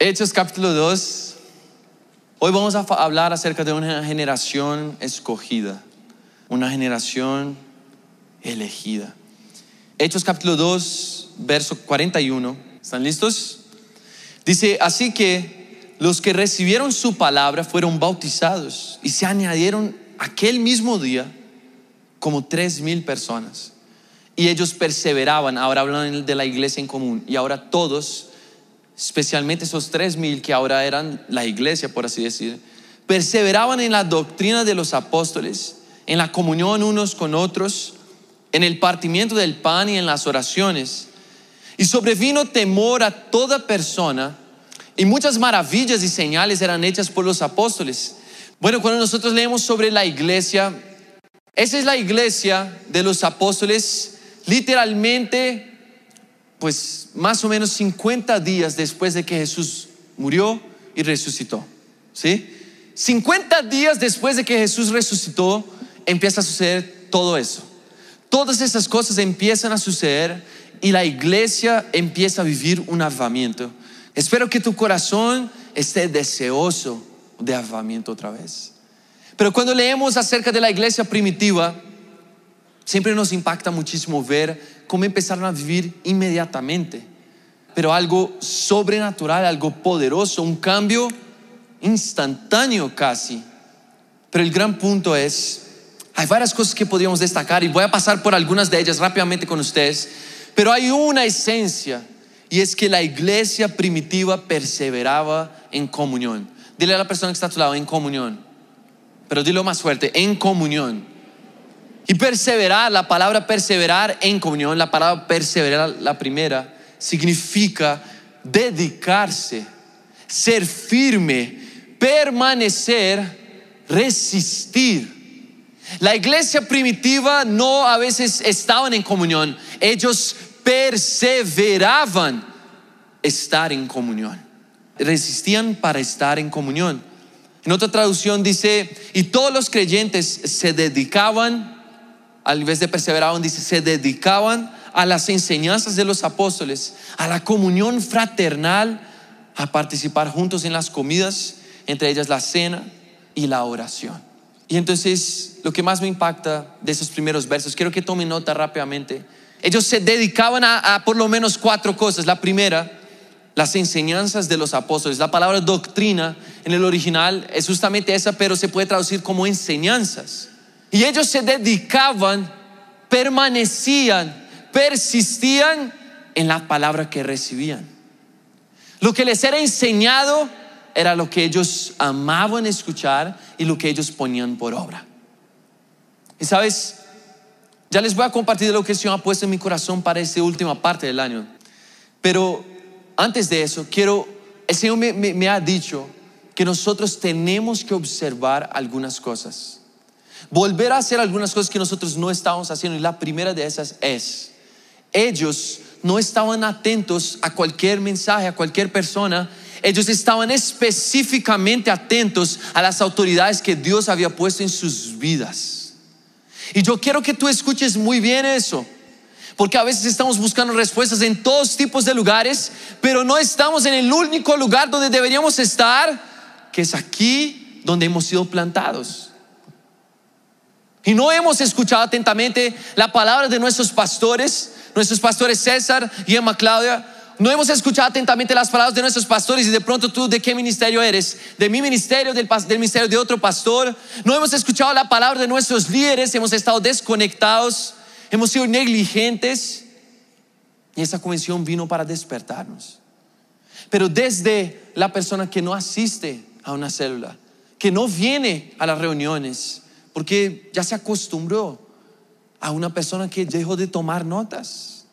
Hechos capítulo 2. Hoy vamos a hablar acerca de una generación escogida, una generación elegida. Hechos capítulo 2, verso 41. ¿Están listos? Dice, así que los que recibieron su palabra fueron bautizados y se añadieron aquel mismo día como tres mil personas. Y ellos perseveraban, ahora hablan de la iglesia en común, y ahora todos, especialmente esos tres mil que ahora eran la iglesia, por así decir, perseveraban en la doctrina de los apóstoles, en la comunión unos con otros, en el partimiento del pan y en las oraciones. Y sobrevino temor a toda persona, y muchas maravillas y señales eran hechas por los apóstoles. Bueno, cuando nosotros leemos sobre la iglesia, esa es la iglesia de los apóstoles, literalmente, pues más o menos 50 días después de que Jesús murió y resucitó. ¿Sí? 50 días después de que Jesús resucitó, empieza a suceder todo eso. Todas esas cosas empiezan a suceder y la iglesia empieza a vivir un avivamiento. Espero que tu corazón esté deseoso de avivamiento otra vez. Pero cuando leemos acerca de la iglesia primitiva, siempre nos impacta muchísimo ver cómo empezaron a vivir inmediatamente. Pero algo sobrenatural, algo poderoso, un cambio instantáneo casi. Pero el gran punto es, hay varias cosas que podríamos destacar y voy a pasar por algunas de ellas rápidamente con ustedes, pero hay una esencia y es que la iglesia primitiva perseveraba en comunión. Dile a la persona que está a tu lado, en comunión. Pero dilo más fuerte, en comunión. Y perseverar, la palabra perseverar en comunión, la palabra perseverar, la primera, significa dedicarse, ser firme, permanecer, resistir. La iglesia primitiva no a veces estaban en comunión, ellos perseveraban estar en comunión. Resistían para estar en comunión. En otra traducción dice, y todos los creyentes se dedicaban, al vez de perseveraban, dice, se dedicaban a las enseñanzas de los apóstoles, a la comunión fraternal, a participar juntos en las comidas, entre ellas la cena y la oración. Y entonces lo que más me impacta de esos primeros versos, quiero que tomen nota rápidamente. Ellos se dedicaban a, a por lo menos cuatro cosas. La primera, las enseñanzas de los apóstoles. La palabra doctrina en el original es justamente esa, pero se puede traducir como enseñanzas. Y ellos se dedicaban, permanecían, persistían en la palabra que recibían. Lo que les era enseñado era lo que ellos amaban escuchar y lo que ellos ponían por obra. Y sabes, ya les voy a compartir lo que el Señor ha puesto en mi corazón para esta última parte del año. Pero antes de eso, quiero, el Señor me, me- me ha dicho que nosotros tenemos que observar algunas cosas. Volver a hacer algunas cosas que nosotros no estábamos haciendo. Y la primera de esas es, ellos no estaban atentos a cualquier mensaje, a cualquier persona. Ellos estaban específicamente atentos a las autoridades que Dios había puesto en sus vidas. Y yo quiero que tú escuches muy bien eso. Porque a veces estamos buscando respuestas en todos tipos de lugares, pero no estamos en el único lugar donde deberíamos estar, que es aquí donde hemos sido plantados. Y no hemos escuchado atentamente la palabra de nuestros pastores, nuestros pastores César y Emma Claudia. No hemos escuchado atentamente las palabras de nuestros pastores y de pronto tú de qué ministerio eres, de mi ministerio, del, del ministerio de otro pastor. No hemos escuchado la palabra de nuestros líderes, hemos estado desconectados, hemos sido negligentes. Y esa convención vino para despertarnos. Pero desde la persona que no asiste a una célula, que no viene a las reuniones, porque ya se acostumbró a una persona que dejó de tomar notas.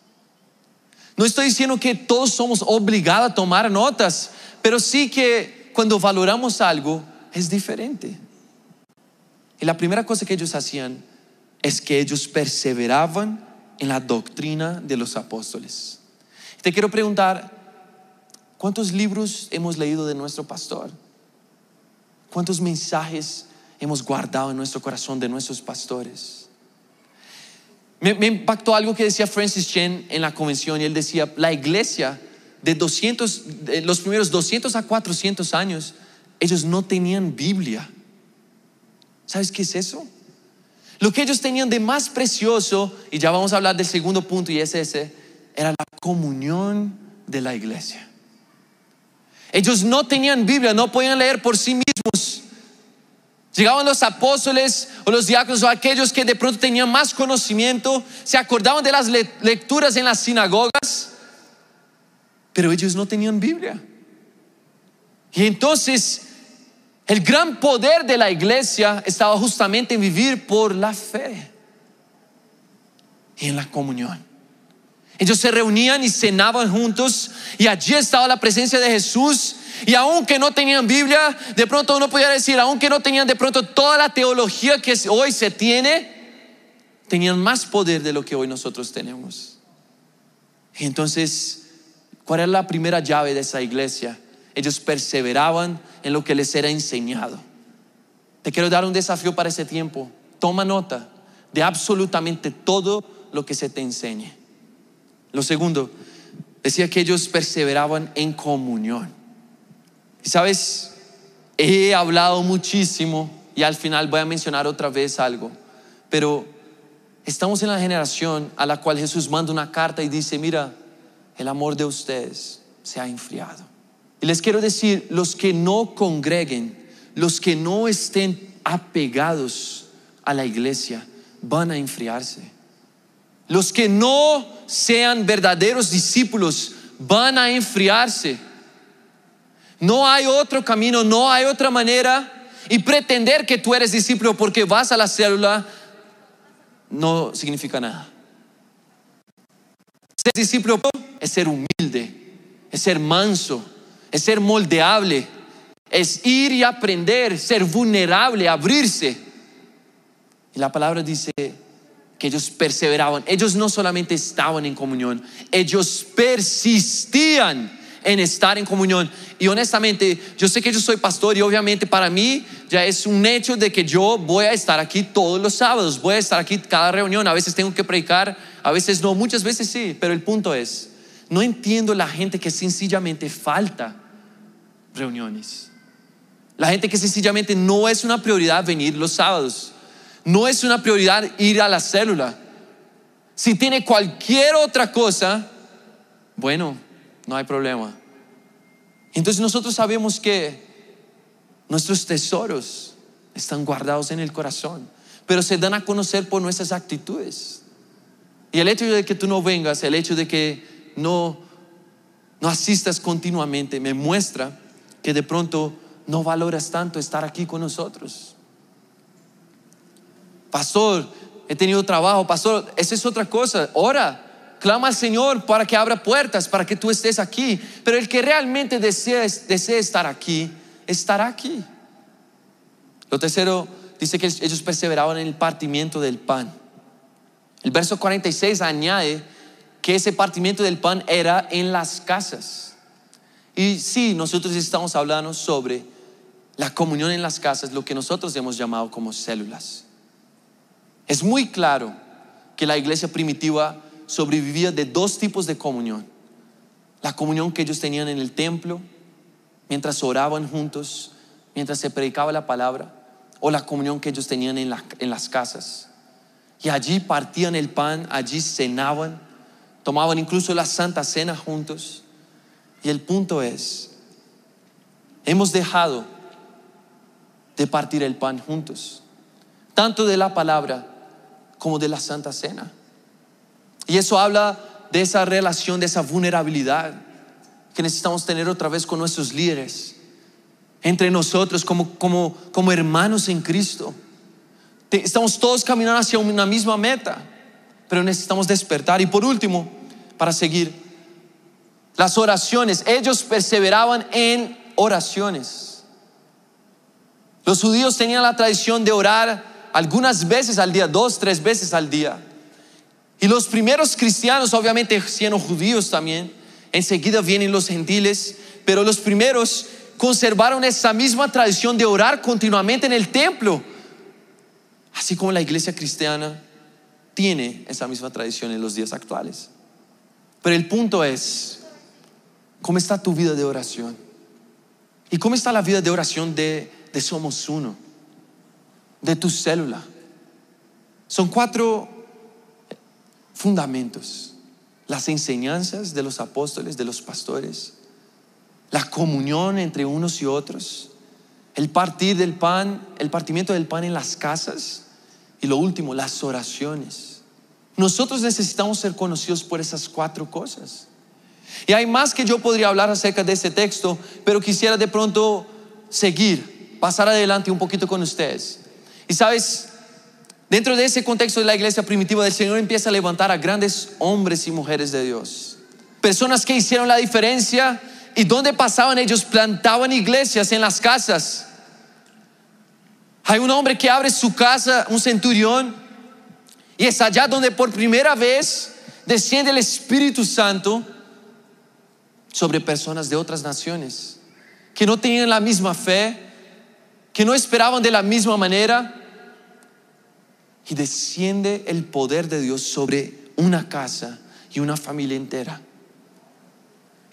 No estoy diciendo que todos somos obligados a tomar notas, pero sí que cuando valoramos algo es diferente. Y la primera cosa que ellos hacían es que ellos perseveraban en la doctrina de los apóstoles. Te quiero preguntar, ¿cuántos libros hemos leído de nuestro pastor? ¿Cuántos mensajes hemos guardado en nuestro corazón de nuestros pastores? Me, impactó algo que decía Francis Chen en la convención y él decía, la iglesia de 200, de los primeros 200 a 400 años, ellos no tenían Biblia. ¿Sabes qué es eso? Lo que ellos tenían de más precioso, y ya vamos a hablar del segundo punto y es ese, era la comunión de la iglesia. Ellos no tenían Biblia, no podían leer por sí mismos. Llegaban los apóstoles o los diáconos o aquellos que de pronto tenían más conocimiento, se acordaban de las lecturas en las sinagogas, pero ellos no tenían Biblia. Y entonces el gran poder de la iglesia estaba justamente en vivir por la fe y en la comunión. Ellos se reunían y cenaban juntos y allí estaba la presencia de Jesús. Y aunque no tenían Biblia, de pronto uno podía decir, aunque no tenían de pronto toda la teología que hoy se tiene, tenían más poder de lo que hoy nosotros tenemos. Y entonces, ¿cuál era la primera llave de esa iglesia? Ellos perseveraban en lo que les era enseñado. Te quiero dar un desafío para ese tiempo. Toma nota de absolutamente todo lo que se te enseñe. Lo segundo, decía que ellos perseveraban en comunión. Sabes, he hablado muchísimo y al final voy a mencionar otra vez algo, pero estamos en la generación a la cual Jesús manda una carta y dice, mira, el amor de ustedes se ha enfriado. Y les quiero decir, los que no congreguen, los que no estén apegados a la iglesia, van a enfriarse. Los que no sean verdaderos discípulos van a enfriarse. No hay otro camino, no hay otra manera. Y pretender que tú eres discípulo porque vas a la célula no significa nada. Ser discípulo es ser humilde, es ser manso, es ser moldeable, es ir y aprender, ser vulnerable, abrirse. Y la palabra dice, que ellos perseveraban. Ellos no solamente estaban en comunión, ellos persistían en estar en comunión. Y honestamente, yo sé que yo soy pastor y obviamente para mí ya es un hecho de que yo voy a estar aquí todos los sábados, voy a estar aquí cada reunión. A veces tengo que predicar, a veces no, muchas veces sí, pero el punto es, no entiendo la gente que sencillamente falta reuniones. La gente que sencillamente no es una prioridad venir los sábados. No es una prioridad ir a la célula. Si tiene cualquier otra cosa, bueno, no hay problema. Entonces nosotros sabemos que nuestros tesoros están guardados en el corazón, pero se dan a conocer por nuestras actitudes. Y el hecho de que tú no vengas, el hecho de que no, no asistas continuamente, me muestra que de pronto no valoras tanto estar aquí con nosotros pastor, he tenido trabajo, pastor, esa es otra cosa, ora, clama al Señor para que abra puertas, para que tú estés aquí, pero el que realmente desea, desea estar aquí, estará aquí. Lo tercero, dice que ellos perseveraban en el partimiento del pan. El verso 46 añade que ese partimiento del pan era en las casas. Y sí, nosotros estamos hablando sobre la comunión en las casas, lo que nosotros hemos llamado como células. Es muy claro que la iglesia primitiva sobrevivía de dos tipos de comunión. La comunión que ellos tenían en el templo, mientras oraban juntos, mientras se predicaba la palabra, o la comunión que ellos tenían en, las casas. Y allí partían el pan, allí cenaban, tomaban incluso la santa cena juntos. Y el punto es, hemos dejado de partir el pan juntos, tanto de la palabra como de la Santa Cena. Y eso habla de esa relación, de esa vulnerabilidad que necesitamos tener otra vez con nuestros líderes, entre nosotros como, como, como hermanos en Cristo. Estamos todos caminando hacia una misma meta, pero necesitamos despertar. Y por último, para seguir, las oraciones. Ellos perseveraban en oraciones. Los judíos tenían la tradición de orar algunas veces al día, dos, tres veces al día. Y los primeros cristianos, obviamente siendo judíos también, enseguida vienen los gentiles, pero los primeros conservaron esa misma tradición de orar continuamente en el templo, así como la iglesia cristiana tiene esa misma tradición en los días actuales. Pero el punto es, ¿Cómo está tu vida de oración? ¿Y cómo está la vida de oración de, de Somos Uno? De tu célula. Son cuatro fundamentos. Las enseñanzas de los apóstoles, de los pastores, la comunión entre unos y otros, el partir del pan, el partimiento del pan en las casas y lo último, las oraciones. Nosotros necesitamos ser conocidos por esas cuatro cosas. Y hay más que yo podría hablar acerca de este texto, pero quisiera de pronto seguir, pasar adelante un poquito con ustedes. Y sabes, dentro de ese contexto de la iglesia primitiva, el Señor empieza a levantar a grandes hombres y mujeres de Dios. Personas que hicieron la diferencia y donde pasaban ellos plantaban iglesias en las casas. Hay un hombre que abre su casa, un centurión, y es allá donde por primera vez desciende el Espíritu Santo sobre personas de otras naciones, que no tenían la misma fe, que no esperaban de la misma manera. Y desciende el poder de Dios sobre una casa y una familia entera.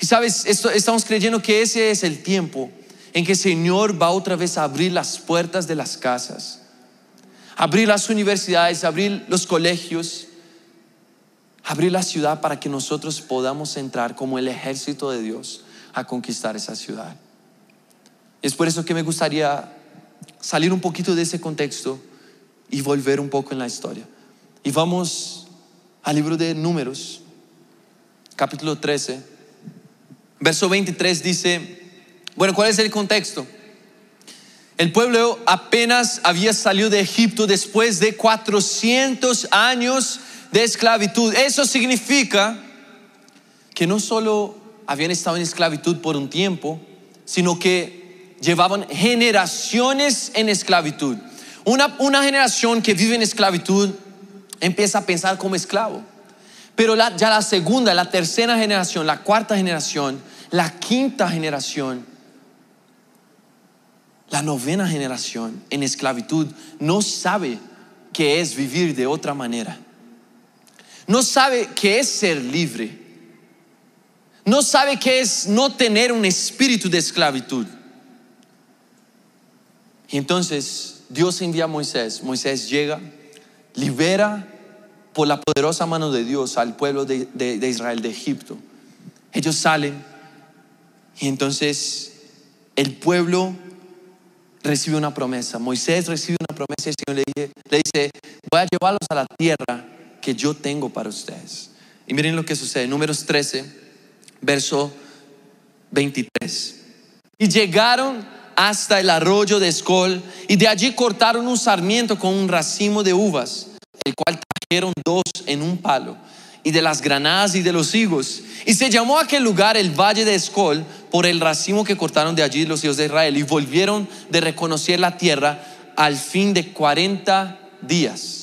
Y sabes, estamos creyendo que ese es el tiempo en que el Señor va otra vez a abrir las puertas de las casas, abrir las universidades, abrir los colegios, abrir la ciudad para que nosotros podamos entrar como el ejército de Dios a conquistar esa ciudad. Es por eso que me gustaría salir un poquito de ese contexto y volver un poco en la historia. Y vamos al libro de Números, capítulo 13, verso 23 dice, bueno, ¿cuál es el contexto? El pueblo apenas había salido de Egipto después de 400 años de esclavitud. Eso significa que no solo habían estado en esclavitud por un tiempo, sino que llevaban generaciones en esclavitud. Una, una generación que vive en esclavitud empieza a pensar como esclavo. Pero ya la segunda, la tercera generación, la cuarta generación, la quinta generación, la novena generación en esclavitud no sabe qué es vivir de otra manera no sabe qué es ser libre, no sabe qué es no tener un espíritu de esclavitud. Y entonces Dios envía a Moisés, Moisés llega, libera por la poderosa mano de Dios al pueblo de, Israel de Egipto. Ellos salen y entonces el pueblo recibe una promesa. Moisés recibe una promesa y el Señor le le dice, voy a llevarlos a la tierra que yo tengo para ustedes. Y miren lo que sucede, números 13, verso 23. Y llegaron hasta el arroyo de Escol y de allí cortaron un sarmiento con un racimo de uvas, el cual trajeron dos en un palo, y de las granadas y de los higos. Y se llamó aquel lugar el valle de Escol por el racimo que cortaron de allí los hijos de Israel y volvieron de reconocer la tierra al fin de 40 días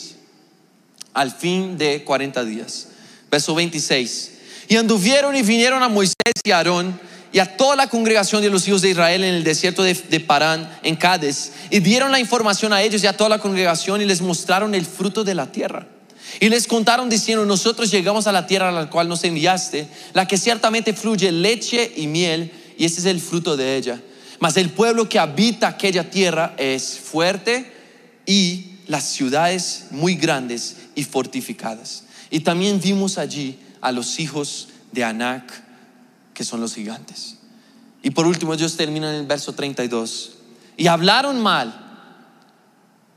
al fin de 40 días. Verso 26. Y anduvieron y vinieron a Moisés y Aarón y a toda la congregación de los hijos de Israel en el desierto de, Parán, en Cádiz, y dieron la información a ellos y a toda la congregación y les mostraron el fruto de la tierra. Y les contaron diciendo, nosotros llegamos a la tierra a la cual nos enviaste, la que ciertamente fluye leche y miel, y este es el fruto de ella. Mas el pueblo que habita aquella tierra es fuerte y las ciudades muy grandes y fortificadas. Y también vimos allí a los hijos de Anac, que son los gigantes. Y por último, ellos terminan en el verso 32. Y hablaron mal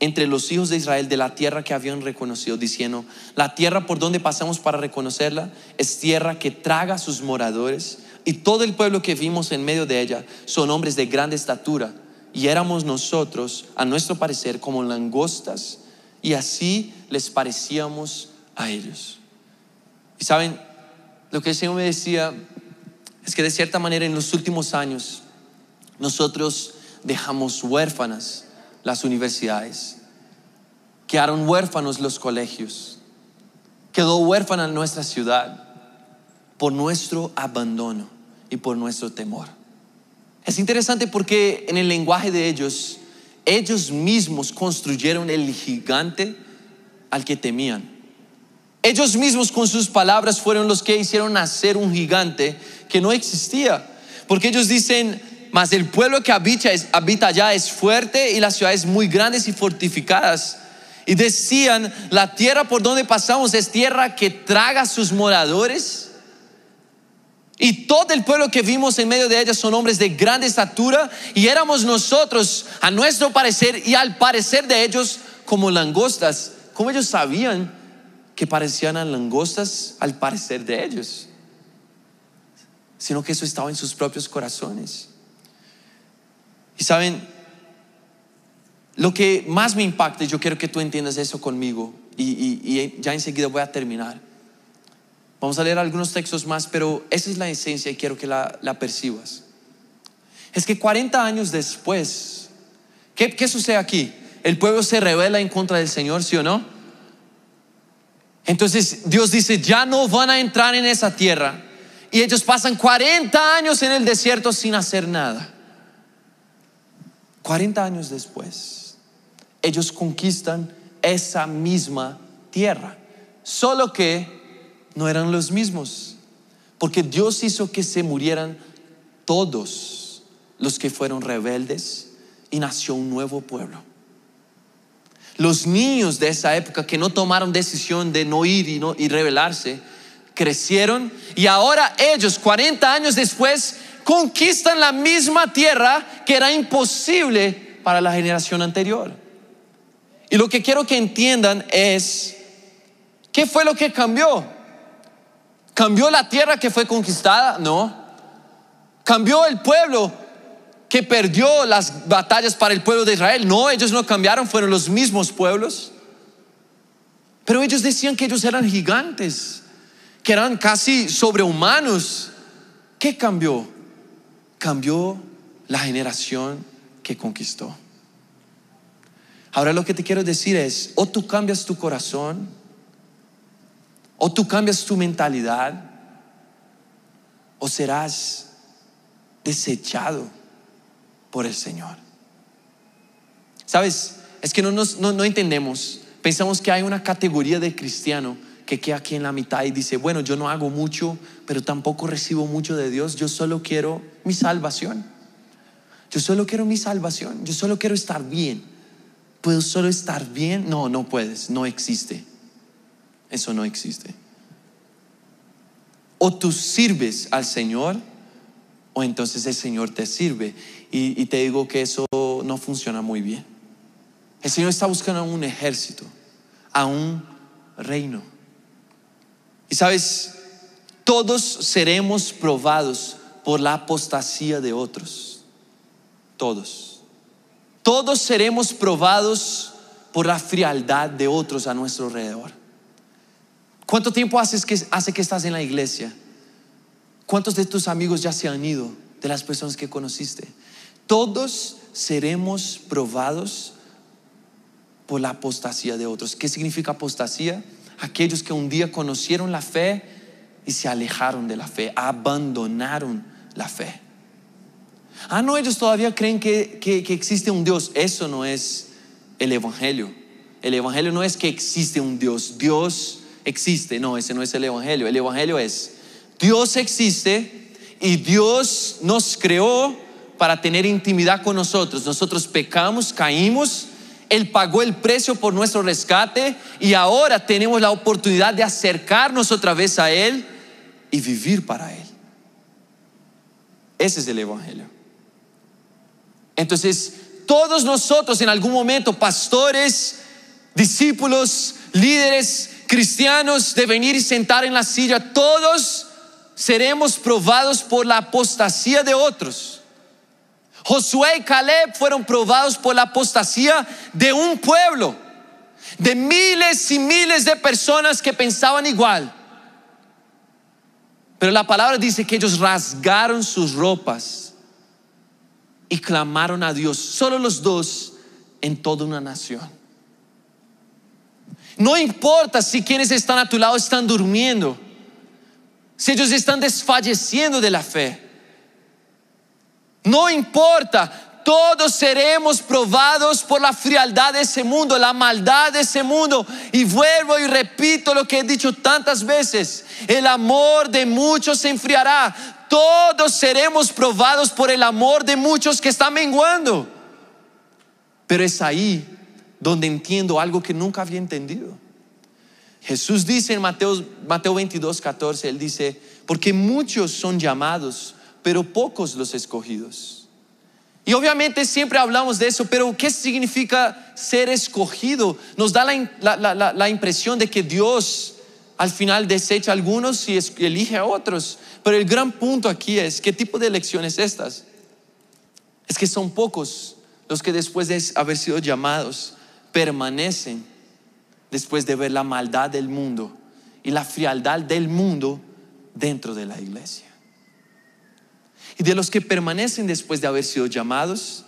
entre los hijos de Israel de la tierra que habían reconocido, diciendo, la tierra por donde pasamos para reconocerla es tierra que traga a sus moradores, y todo el pueblo que vimos en medio de ella son hombres de grande estatura, y éramos nosotros, a nuestro parecer, como langostas y así les parecíamos a ellos. Y saben, lo que el Señor me decía es que de cierta manera en los últimos años nosotros dejamos huérfanas las universidades, quedaron huérfanos los colegios, quedó huérfana nuestra ciudad por nuestro abandono y por nuestro temor. Es interesante porque en el lenguaje de ellos ellos mismos construyeron el gigante al que temían. Ellos mismos con sus palabras fueron los que hicieron nacer un gigante que no existía. Porque ellos dicen, mas el pueblo que habita, habita allá es fuerte y las ciudades muy grandes y fortificadas. Y decían, la tierra por donde pasamos es tierra que traga a sus moradores. Y todo el pueblo que vimos en medio de ella son hombres de grande estatura y éramos nosotros, a nuestro parecer y al parecer de ellos, como langostas. Como ellos sabían que parecían langostas al parecer de ellos? Sino que eso estaba en sus propios corazones. Y saben, lo que más me impacta, y yo quiero que tú entiendas eso conmigo, y, ya enseguida voy a terminar. Vamos a leer algunos textos más, pero esa es la esencia y quiero que la, percibas. Es que 40 años después, ¿qué, ¿qué sucede aquí? El pueblo se revela en contra del Señor, ¿sí o no? Entonces Dios dice, ya no van a entrar en esa tierra. Y ellos pasan 40 años en el desierto sin hacer nada. 40 años después, ellos conquistan esa misma tierra. Solo que no eran los mismos. Porque Dios hizo que se murieran todos los que fueron rebeldes y nació un nuevo pueblo. Los niños de esa época que no tomaron decisión de no ir y, no, rebelarse, crecieron y ahora ellos, 40 años después, conquistan la misma tierra que era imposible para la generación anterior. Y lo que quiero que entiendan es, ¿qué fue lo que cambió? ¿Cambió la tierra que fue conquistada? No. ¿Cambió el pueblo que perdió las batallas para el pueblo de Israel. No, ellos no cambiaron, fueron los mismos pueblos. Pero ellos decían que ellos eran gigantes, que eran casi sobrehumanos. ¿Qué cambió? Cambió la generación que conquistó. Ahora lo que te quiero decir es, o tú cambias tu corazón, o tú cambias tu mentalidad, o serás desechado por el Señor. ¿Sabes? Es que no, no, entendemos. Pensamos que hay una categoría de cristiano que queda aquí en la mitad y dice, bueno, yo no hago mucho, pero tampoco recibo mucho de Dios, yo solo quiero mi salvación. Yo solo quiero mi salvación, yo solo quiero estar bien. ¿Puedo solo estar bien? No, no puedes, no existe. Eso no existe. O tú sirves al Señor o entonces el Señor te sirve. Y, te digo que eso no funciona muy bien. El Señor está buscando a un ejército, a un reino. Y sabes, todos seremos probados por la apostasía de otros. Todos. Todos seremos probados por la frialdad de otros a nuestro alrededor. ¿Cuánto tiempo haces que, hace que estás en la iglesia? ¿Cuántos de tus amigos ya se han ido de las personas que conociste? Todos seremos probados por la apostasía de otros. ¿Qué significa apostasía? Aquellos que un día conocieron la fe y se alejaron de la fe, abandonaron la fe. Ah, no, ellos todavía creen que, que existe un Dios. Eso no es el Evangelio. El Evangelio no es que existe un Dios. Dios existe. No, ese no es el Evangelio. El Evangelio es Dios existe y Dios nos creó para tener intimidad con nosotros. Nosotros pecamos, caímos, Él pagó el precio por nuestro rescate y ahora tenemos la oportunidad de acercarnos otra vez a Él y vivir para Él. Ese es el Evangelio. Entonces, todos nosotros en algún momento, pastores, discípulos, líderes, cristianos, de venir y sentar en la silla, todos seremos probados por la apostasía de otros. Josué y Caleb fueron probados por la apostasía de un pueblo, de miles y miles de personas que pensaban igual. Pero la palabra dice que ellos rasgaron sus ropas y clamaron a Dios, solo los dos en toda una nación. No importa si quienes están a tu lado están durmiendo si ellos están desfalleciendo de la fe. No importa, todos seremos probados por la frialdad de ese mundo, la maldad de ese mundo. Y vuelvo y repito lo que he dicho tantas veces, el amor de muchos se enfriará. todos seremos probados por el amor de muchos que están menguando. Pero es ahí donde entiendo algo que nunca había entendido. Jesús dice en Mateo, Mateo 22, 14, Él dice, porque muchos son llamados, pero pocos los escogidos. Y obviamente siempre hablamos de eso, pero ¿qué significa ser escogido? Nos da la, la impresión de que Dios al final desecha a algunos y elige a otros. Pero el gran punto aquí es, ¿qué tipo de elecciones estas? Es que son pocos los que después de haber sido llamados permanecen después de ver la maldad del mundo y la frialdad del mundo dentro de la iglesia. Y de los que permanecen después de haber sido llamados,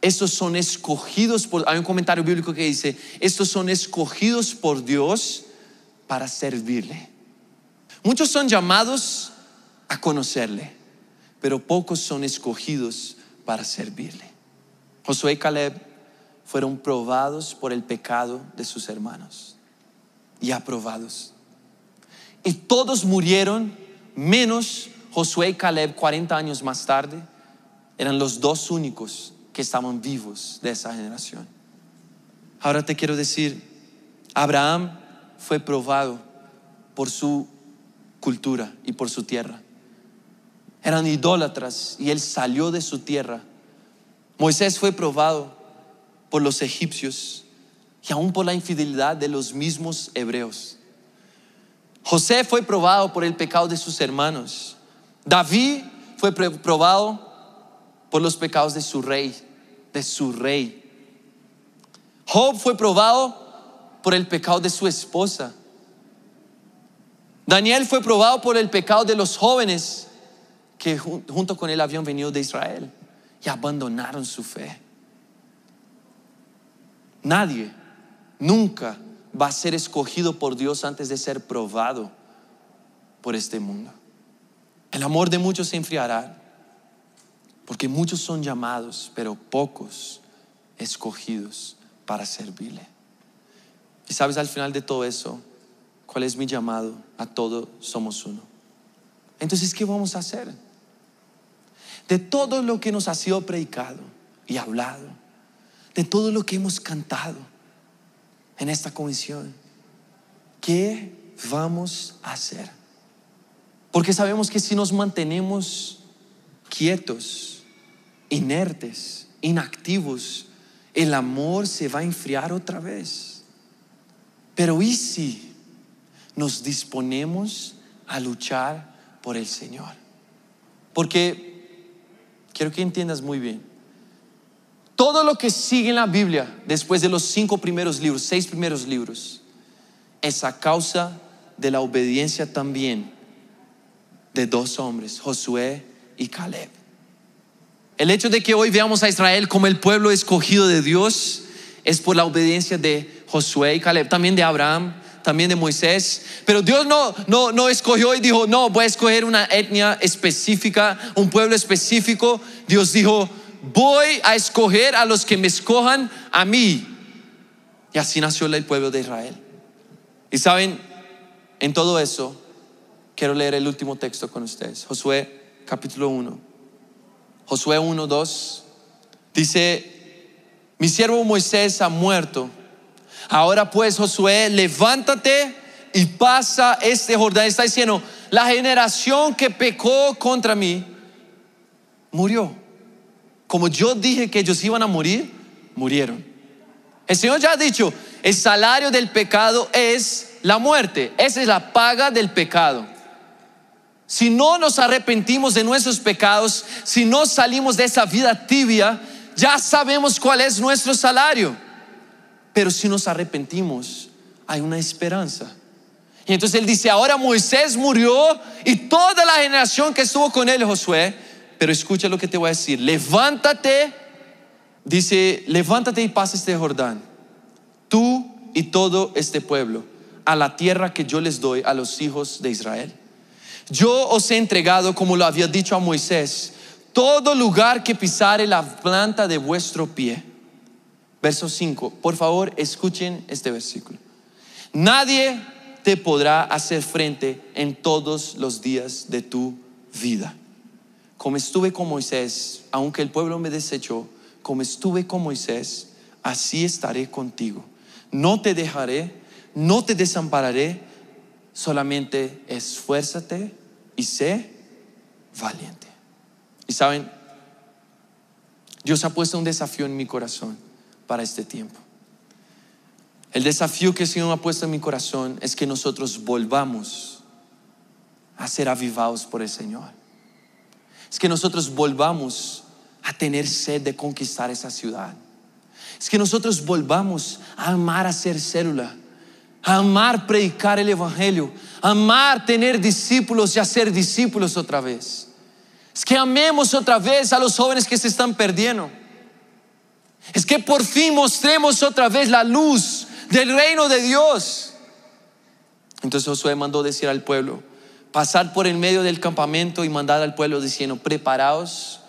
estos son escogidos por, hay un comentario bíblico que dice, estos son escogidos por Dios para servirle. Muchos son llamados a conocerle, pero pocos son escogidos para servirle. Josué y Caleb fueron probados por el pecado de sus hermanos y aprobados. Y todos murieron, menos Josué y Caleb 40 años más tarde, eran los dos únicos que estaban vivos de esa generación. Ahora te quiero decir, Abraham fue probado por su cultura y por su tierra. Eran idólatras y él salió de su tierra. Moisés fue probado por los egipcios y aún por la infidelidad de los mismos hebreos. José fue probado por el pecado de sus hermanos. David fue probado por los pecados de su rey, de su rey. Job fue probado por el pecado de su esposa. Daniel fue probado por el pecado de los jóvenes que junto con él habían venido de Israel y abandonaron su fe. Nadie nunca va a ser escogido por Dios antes de ser probado por este mundo. El amor de muchos se enfriará porque muchos son llamados, pero pocos escogidos para servirle. Y sabes al final de todo eso, ¿cuál es mi llamado? A todos somos uno. Entonces, ¿qué vamos a hacer? De todo lo que nos ha sido predicado y hablado, de todo lo que hemos cantado en esta comisión. ¿Qué vamos a hacer? Porque sabemos que si nos mantenemos quietos, inertes, inactivos, el amor se va a enfriar otra vez. Pero ¿y si nos disponemos a luchar por el Señor? Porque quiero que entiendas muy bien. Todo lo que sigue en la Biblia, después de los cinco primeros libros, seis primeros libros, es a causa de la obediencia también de dos hombres, Josué y Caleb. El hecho de que hoy veamos a Israel como el pueblo escogido de Dios es por la obediencia de Josué y Caleb, también de Abraham, también de Moisés. Pero Dios no, no, no escogió y dijo, no, voy a escoger una etnia específica, un pueblo específico. Dios dijo, voy a escoger a los que me escojan a mí. Y así nació el pueblo de Israel. Y saben, en todo eso, quiero leer el último texto con ustedes. Josué capítulo 1. Josué 1, 2. Dice, mi siervo Moisés ha muerto. Ahora pues, Josué, levántate y pasa este Jordán. Está diciendo, la generación que pecó contra mí murió como yo dije que ellos iban a morir, murieron. El Señor ya ha dicho, el salario del pecado es la muerte. Esa es la paga del pecado. Si no nos arrepentimos de nuestros pecados, si no salimos de esa vida tibia, ya sabemos cuál es nuestro salario. Pero si nos arrepentimos, hay una esperanza. Y entonces él dice, ahora Moisés murió y toda la generación que estuvo con él, Josué, pero escucha lo que te voy a decir. Levántate, dice, levántate y pasa este Jordán, tú y todo este pueblo, a la tierra que yo les doy a los hijos de Israel. Yo os he entregado, como lo había dicho a Moisés, todo lugar que pisare la planta de vuestro pie. Verso 5. Por favor, escuchen este versículo. Nadie te podrá hacer frente en todos los días de tu vida. como estuve con Moisés, aunque el pueblo me desechó, como estuve con Moisés, así estaré contigo. No te dejaré, no te desampararé, solamente esfuérzate y sé valiente. Y saben, Dios ha puesto un desafío en mi corazón para este tiempo. El desafío que el Señor ha puesto en mi corazón es que nosotros volvamos a ser avivados por el Señor. Es que nosotros volvamos a tener sed de conquistar esa ciudad. Es que nosotros volvamos a amar a ser célula, amar predicar el Evangelio, amar tener discípulos y hacer discípulos otra vez. Es que amemos otra vez a los jóvenes que se están perdiendo. Es que por fin mostremos otra vez la luz del reino de Dios. Entonces Josué mandó decir al pueblo, pasar por el medio del campamento y mandar al pueblo diciendo, preparaos,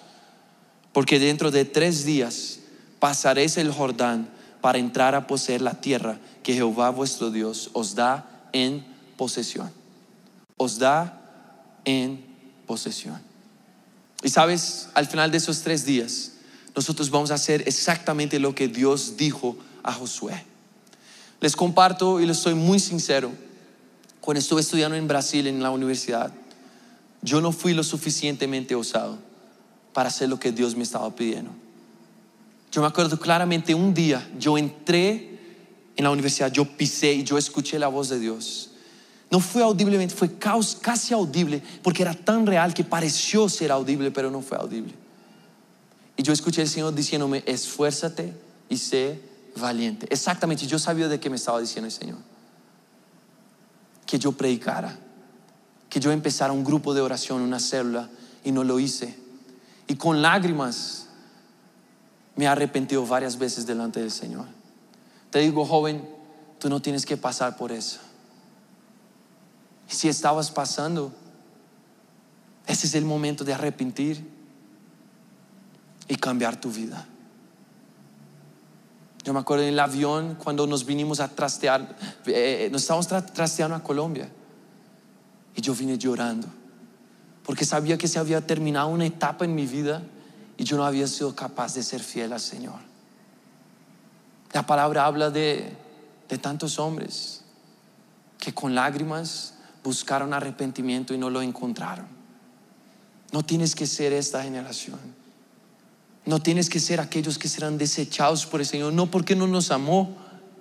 porque dentro de tres días pasaréis el Jordán para entrar a poseer la tierra que Jehová vuestro Dios os da en posesión. Os da en posesión. Y sabes, al final de esos tres días, nosotros vamos a hacer exactamente lo que Dios dijo a Josué. Les comparto y les soy muy sincero cuando estuve estudiando en Brasil en la universidad, yo no fui lo suficientemente osado para hacer lo que Dios me estaba pidiendo. Yo me acuerdo claramente un día, yo entré en la universidad, yo pisé y yo escuché la voz de Dios. No fue audiblemente, fue casi audible, porque era tan real que pareció ser audible, pero no fue audible. Y yo escuché al Señor diciéndome, esfuérzate y sé valiente. Exactamente, yo sabía de qué me estaba diciendo el Señor que yo predicara, que yo empezara un grupo de oración, una célula, y no lo hice. Y con lágrimas me he arrepentido varias veces delante del Señor. Te digo, joven, tú no tienes que pasar por eso. Si estabas pasando, ese es el momento de arrepentir y cambiar tu vida. Yo me acuerdo en el avión cuando nos vinimos a trastear, eh, nos estábamos trasteando a Colombia. Y yo vine llorando, porque sabía que se había terminado una etapa en mi vida y yo no había sido capaz de ser fiel al Señor. La palabra habla de, de tantos hombres que con lágrimas buscaron arrepentimiento y no lo encontraron. No tienes que ser esta generación. No tienes que ser aquellos que serán desechados por el Señor, no porque no nos amó,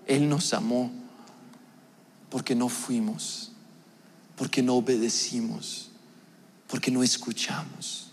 Él nos amó, porque no fuimos, porque no obedecimos, porque no escuchamos.